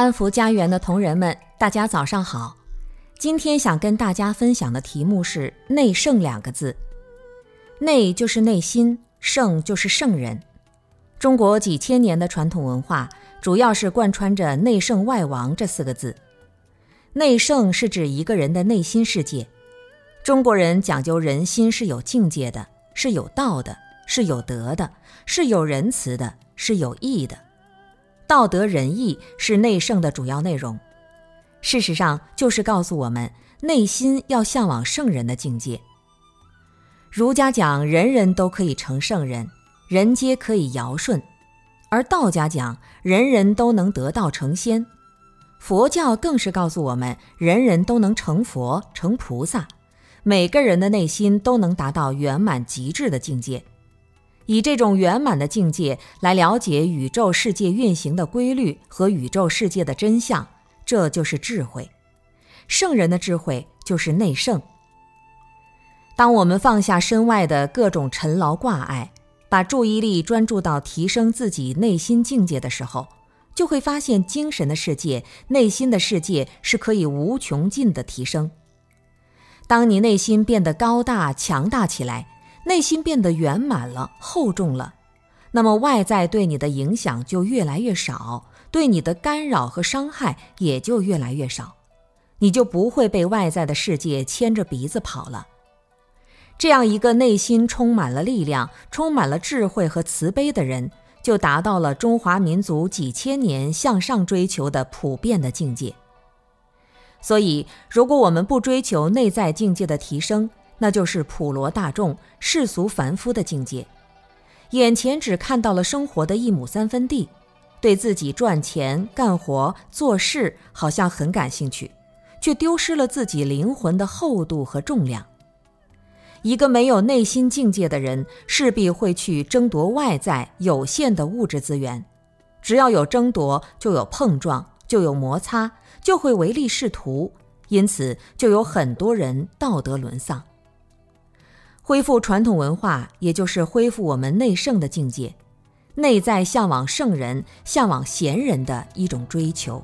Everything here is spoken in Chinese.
安福家园的同仁们，大家早上好。今天想跟大家分享的题目是“内圣”两个字。内就是内心，圣就是圣人。中国几千年的传统文化，主要是贯穿着“内圣外王”这四个字。内圣是指一个人的内心世界。中国人讲究人心是有境界的，是有道的，是有德的，是有仁慈的，是有义的。道德仁义是内圣的主要内容，事实上就是告诉我们内心要向往圣人的境界。儒家讲人人都可以成圣人，人皆可以尧舜；而道家讲人人都能得道成仙，佛教更是告诉我们人人都能成佛成菩萨，每个人的内心都能达到圆满极致的境界。以这种圆满的境界来了解宇宙世界运行的规律和宇宙世界的真相，这就是智慧。圣人的智慧就是内圣。当我们放下身外的各种尘劳挂碍，把注意力专注到提升自己内心境界的时候，就会发现精神的世界、内心的世界是可以无穷尽的提升。当你内心变得高大强大起来。内心变得圆满了、厚重了，那么外在对你的影响就越来越少，对你的干扰和伤害也就越来越少，你就不会被外在的世界牵着鼻子跑了。这样一个内心充满了力量、充满了智慧和慈悲的人，就达到了中华民族几千年向上追求的普遍的境界。所以，如果我们不追求内在境界的提升，那就是普罗大众、世俗凡夫的境界，眼前只看到了生活的一亩三分地，对自己赚钱、干活、做事好像很感兴趣，却丢失了自己灵魂的厚度和重量。一个没有内心境界的人，势必会去争夺外在有限的物质资源，只要有争夺，就有碰撞，就有摩擦，就会唯利是图，因此就有很多人道德沦丧。恢复传统文化，也就是恢复我们内圣的境界，内在向往圣人、向往贤人的一种追求。